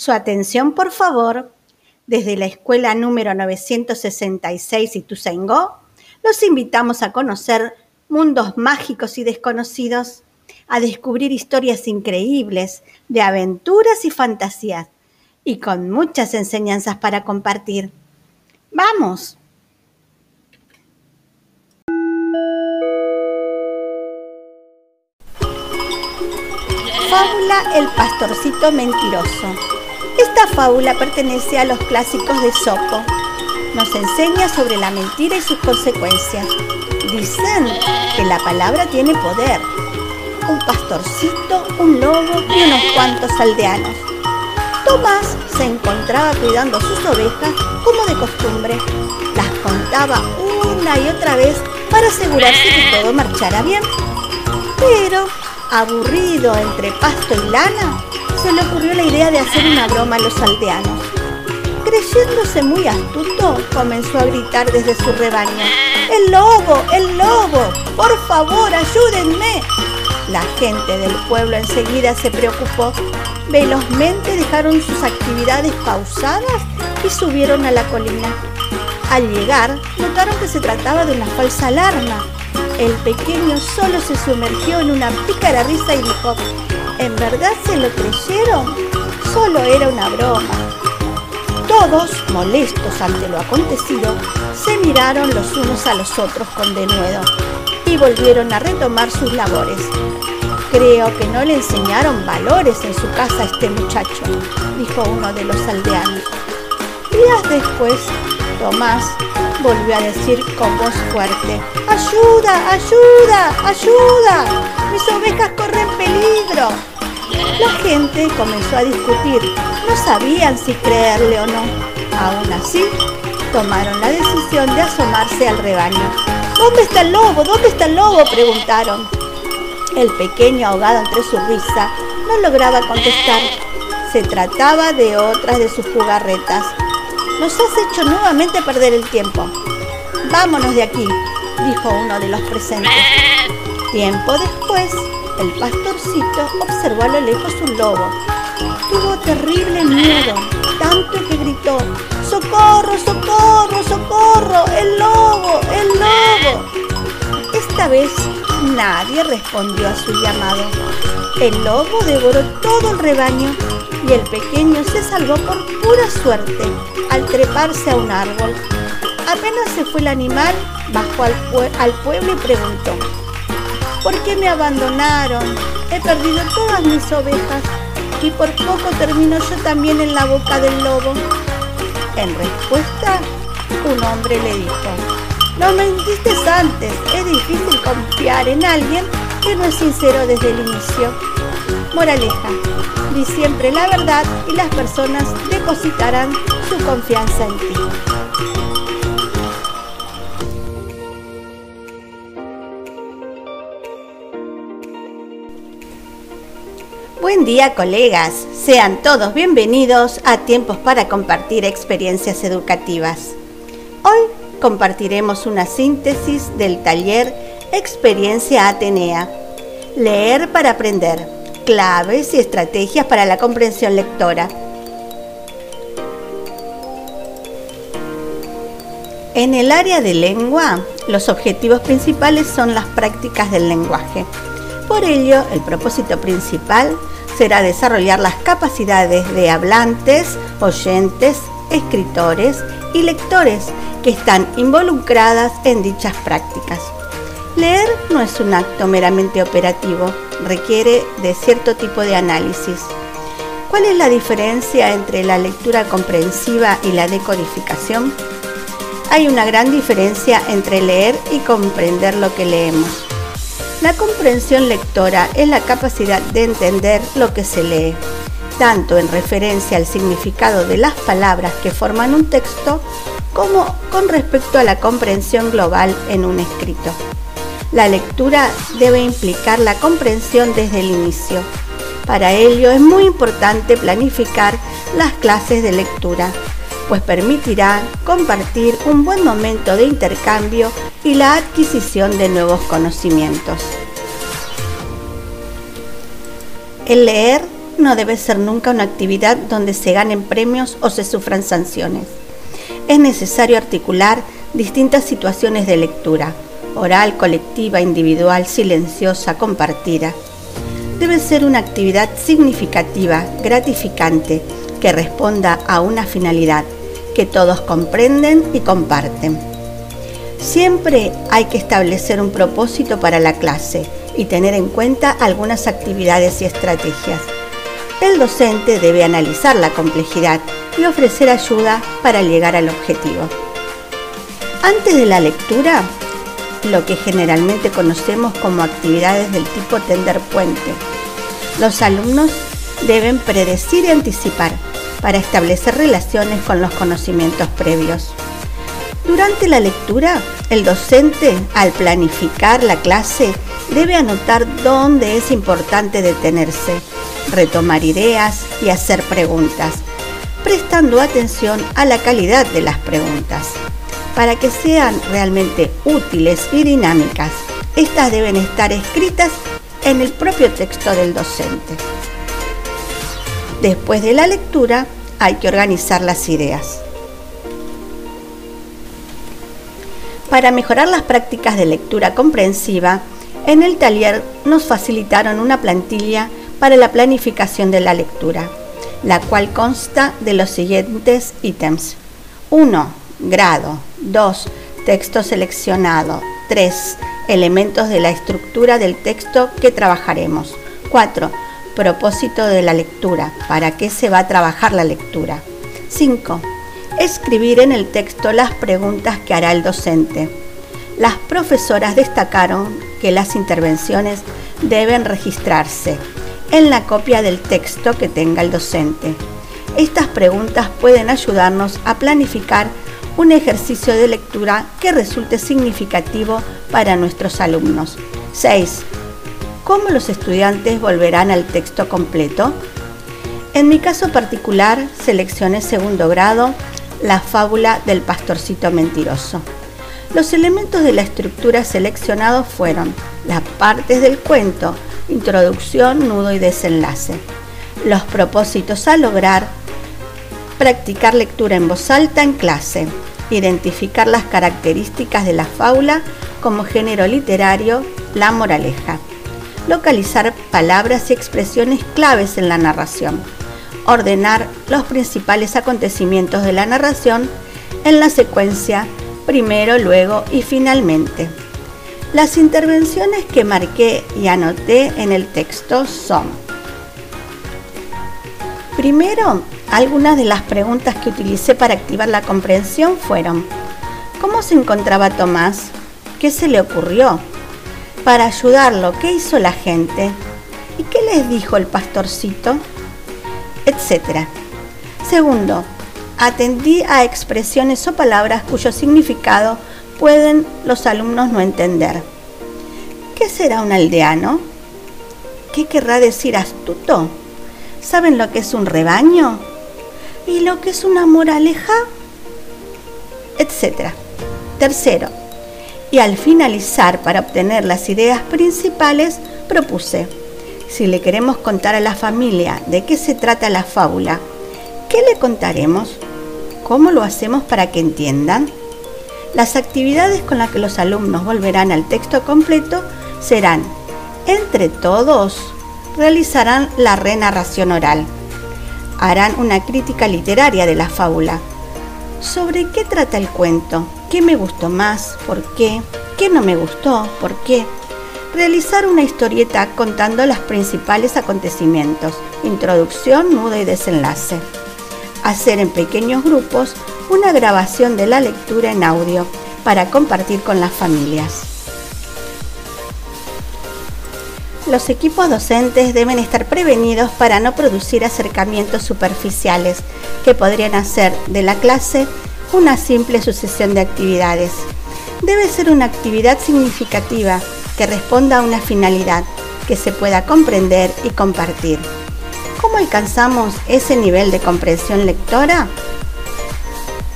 Su atención, por favor. Desde la escuela número 966 Ituzaingó, los invitamos a conocer mundos mágicos y desconocidos, a descubrir historias increíbles de aventuras y fantasías, y con muchas enseñanzas para compartir. ¡Vamos! Fábula El pastorcito mentiroso. Esta fábula pertenece a los clásicos de Sopo. Nos enseña sobre la mentira y sus consecuencias. Dicen que la palabra tiene poder. Un pastorcito, un lobo y unos cuantos aldeanos. Tomás se encontraba cuidando sus ovejas como de costumbre. Las contaba una y otra vez para asegurarse que todo marchara bien. Pero, aburrido entre pasto y lana, se le ocurrió la idea de hacer una broma a los aldeanos. Creyéndose muy astuto, comenzó a gritar desde su rebaño. ¡El lobo! ¡El lobo! ¡Por favor, ayúdenme! La gente del pueblo enseguida se preocupó. Velozmente dejaron sus actividades pausadas y subieron a la colina. Al llegar, notaron que se trataba de una falsa alarma. El pequeño solo se sumergió en una pícara risa y dijo, ¿En verdad se lo creyeron? Solo era una broma. Todos, molestos ante lo acontecido, se miraron los unos a los otros con denuedo y volvieron a retomar sus labores. Creo que no le enseñaron valores en su casa a este muchacho, dijo uno de los aldeanos. Días después, Tomás volvió a decir con voz fuerte, ¡Ayuda, ayuda, ayuda! Mis ovejas corren peligro. La gente comenzó a discutir. No sabían si creerle o no. Aún así, tomaron la decisión de asomarse al rebaño. ¿Dónde está el lobo? ¿Dónde está el lobo? preguntaron. El pequeño, ahogado entre su risa, no lograba contestar. Se trataba de otras de sus jugarretas. Nos has hecho nuevamente perder el tiempo. Vámonos de aquí, dijo uno de los presentes. Tiempo después, el pastorcito observó a lo lejos un lobo. Tuvo terrible miedo, tanto que gritó, ¡Socorro, socorro, socorro! ¡El lobo, el lobo! Esta vez nadie respondió a su llamado. El lobo devoró todo el rebaño y el pequeño se salvó por pura suerte al treparse a un árbol. Apenas se fue el animal, bajó al, al pueblo y preguntó, ¿Por qué me abandonaron? He perdido todas mis ovejas y por poco termino yo también en la boca del lobo. En respuesta, un hombre le dijo, no mentiste antes, es difícil confiar en alguien que no es sincero desde el inicio. Moraleja, di siempre la verdad y las personas depositarán su confianza en ti. Buen día colegas, sean todos bienvenidos a Tiempos para Compartir Experiencias Educativas. Hoy compartiremos una síntesis del taller Experiencia Atenea. Leer para aprender. Claves y estrategias para la comprensión lectora. En el área de lengua, los objetivos principales son las prácticas del lenguaje. Por ello, el propósito principal será desarrollar las capacidades de hablantes, oyentes, escritores y lectores que están involucradas en dichas prácticas. Leer no es un acto meramente operativo, requiere de cierto tipo de análisis. ¿Cuál es la diferencia entre la lectura comprensiva y la decodificación? Hay una gran diferencia entre leer y comprender lo que leemos. La comprensión lectora es la capacidad de entender lo que se lee, tanto en referencia al significado de las palabras que forman un texto, como con respecto a la comprensión global en un escrito. La lectura debe implicar la comprensión desde el inicio. Para ello es muy importante planificar las clases de lectura, pues permitirá compartir un buen momento de intercambio y la adquisición de nuevos conocimientos. El leer no debe ser nunca una actividad donde se ganen premios o se sufran sanciones. Es necesario articular distintas situaciones de lectura, oral, colectiva, individual, silenciosa, compartida. Debe ser una actividad significativa, gratificante, que responda a una finalidad que todos comprenden y comparten. Siempre hay que establecer un propósito para la clase y tener en cuenta algunas actividades y estrategias. El docente debe analizar la complejidad y ofrecer ayuda para llegar al objetivo. Antes de la lectura, lo que generalmente conocemos como actividades del tipo tender puente, los alumnos deben predecir y anticipar para establecer relaciones con los conocimientos previos. Durante la lectura, el docente, al planificar la clase, debe anotar dónde es importante detenerse, retomar ideas y hacer preguntas, prestando atención a la calidad de las preguntas. Para que sean realmente útiles y dinámicas, estas deben estar escritas en el propio texto del docente. Después de la lectura hay que organizar las ideas. Para mejorar las prácticas de lectura comprensiva, en el taller nos facilitaron una plantilla para la planificación de la lectura, la cual consta de los siguientes ítems. 1. Grado. 2. Texto seleccionado. 3. Elementos de la estructura del texto que trabajaremos. 4 propósito de la lectura, para qué se va a trabajar la lectura. 5. Escribir en el texto las preguntas que hará el docente. Las profesoras destacaron que las intervenciones deben registrarse en la copia del texto que tenga el docente. Estas preguntas pueden ayudarnos a planificar un ejercicio de lectura que resulte significativo para nuestros alumnos. 6 ¿Cómo los estudiantes volverán al texto completo? En mi caso particular, seleccioné segundo grado la fábula del pastorcito mentiroso. Los elementos de la estructura seleccionados fueron las partes del cuento, introducción, nudo y desenlace. Los propósitos a lograr, practicar lectura en voz alta en clase, identificar las características de la fábula como género literario, la moraleja localizar palabras y expresiones claves en la narración, ordenar los principales acontecimientos de la narración en la secuencia primero, luego y finalmente. Las intervenciones que marqué y anoté en el texto son, primero, algunas de las preguntas que utilicé para activar la comprensión fueron, ¿cómo se encontraba Tomás? ¿Qué se le ocurrió? para ayudarlo. ¿Qué hizo la gente? ¿Y qué les dijo el pastorcito? Etcétera. Segundo, atendí a expresiones o palabras cuyo significado pueden los alumnos no entender. ¿Qué será un aldeano? ¿Qué querrá decir astuto? ¿Saben lo que es un rebaño? ¿Y lo que es una moraleja? Etcétera. Tercero, y al finalizar para obtener las ideas principales propuse, si le queremos contar a la familia de qué se trata la fábula, ¿qué le contaremos? ¿Cómo lo hacemos para que entiendan? Las actividades con las que los alumnos volverán al texto completo serán, entre todos, realizarán la renarración oral, harán una crítica literaria de la fábula, sobre qué trata el cuento, qué me gustó más, por qué, qué no me gustó, por qué. Realizar una historieta contando los principales acontecimientos, introducción, nudo y desenlace. Hacer en pequeños grupos una grabación de la lectura en audio para compartir con las familias. Los equipos docentes deben estar prevenidos para no producir acercamientos superficiales que podrían hacer de la clase una simple sucesión de actividades. Debe ser una actividad significativa que responda a una finalidad que se pueda comprender y compartir. ¿Cómo alcanzamos ese nivel de comprensión lectora?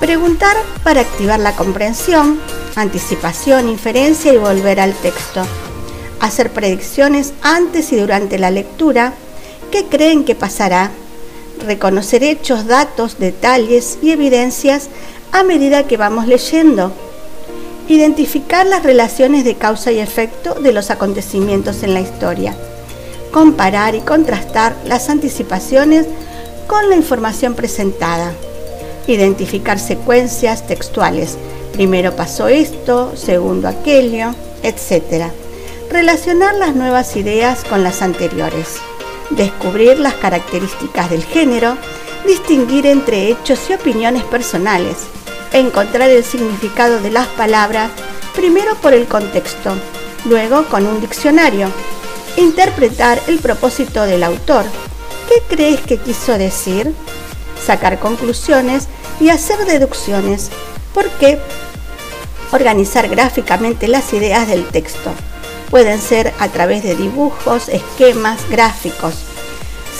Preguntar para activar la comprensión, anticipación, inferencia y volver al texto. Hacer predicciones antes y durante la lectura ¿Qué creen que pasará? Reconocer hechos, datos, detalles y evidencias a medida que vamos leyendo. Identificar las relaciones de causa y efecto de los acontecimientos en la historia. Comparar y contrastar las anticipaciones con la información presentada. Identificar secuencias textuales. Primero pasó esto, segundo aquello, etc. Relacionar las nuevas ideas con las anteriores. Descubrir las características del género. Distinguir entre hechos y opiniones personales encontrar el significado de las palabras, primero por el contexto, luego con un diccionario, interpretar el propósito del autor. ¿Qué crees que quiso decir? Sacar conclusiones y hacer deducciones. ¿Por qué? Organizar gráficamente las ideas del texto. Pueden ser a través de dibujos, esquemas, gráficos.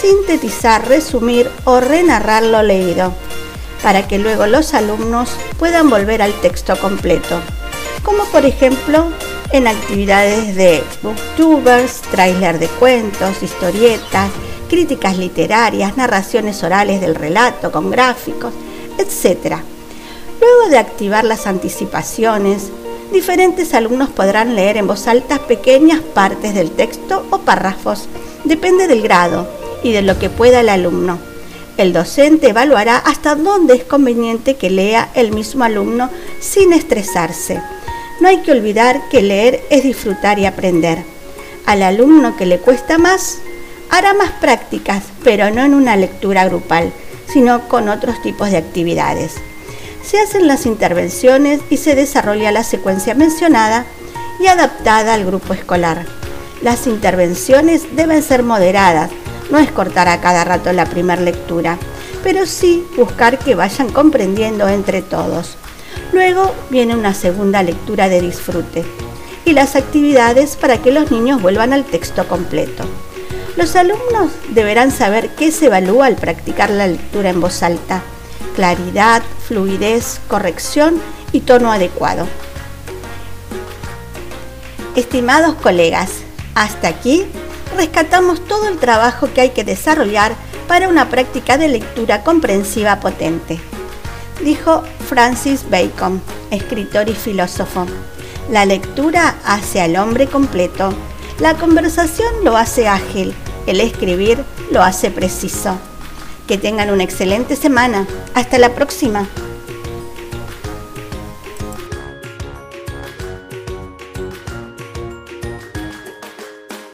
Sintetizar, resumir o renarrar lo leído para que luego los alumnos puedan volver al texto completo, como por ejemplo en actividades de booktubers, trailer de cuentos, historietas, críticas literarias, narraciones orales del relato con gráficos, etc. Luego de activar las anticipaciones, diferentes alumnos podrán leer en voz alta pequeñas partes del texto o párrafos, depende del grado y de lo que pueda el alumno. El docente evaluará hasta dónde es conveniente que lea el mismo alumno sin estresarse. No hay que olvidar que leer es disfrutar y aprender. Al alumno que le cuesta más, hará más prácticas, pero no en una lectura grupal, sino con otros tipos de actividades. Se hacen las intervenciones y se desarrolla la secuencia mencionada y adaptada al grupo escolar. Las intervenciones deben ser moderadas, no es cortar a cada rato la primera lectura, pero sí buscar que vayan comprendiendo entre todos. Luego viene una segunda lectura de disfrute y las actividades para que los niños vuelvan al texto completo. Los alumnos deberán saber qué se evalúa al practicar la lectura en voz alta. Claridad, fluidez, corrección y tono adecuado. Estimados colegas, hasta aquí rescatamos todo el trabajo que hay que desarrollar para una práctica de lectura comprensiva potente. Dijo Francis Bacon, escritor y filósofo. La lectura hace al hombre completo, la conversación lo hace ágil, el escribir lo hace preciso. Que tengan una excelente semana. Hasta la próxima.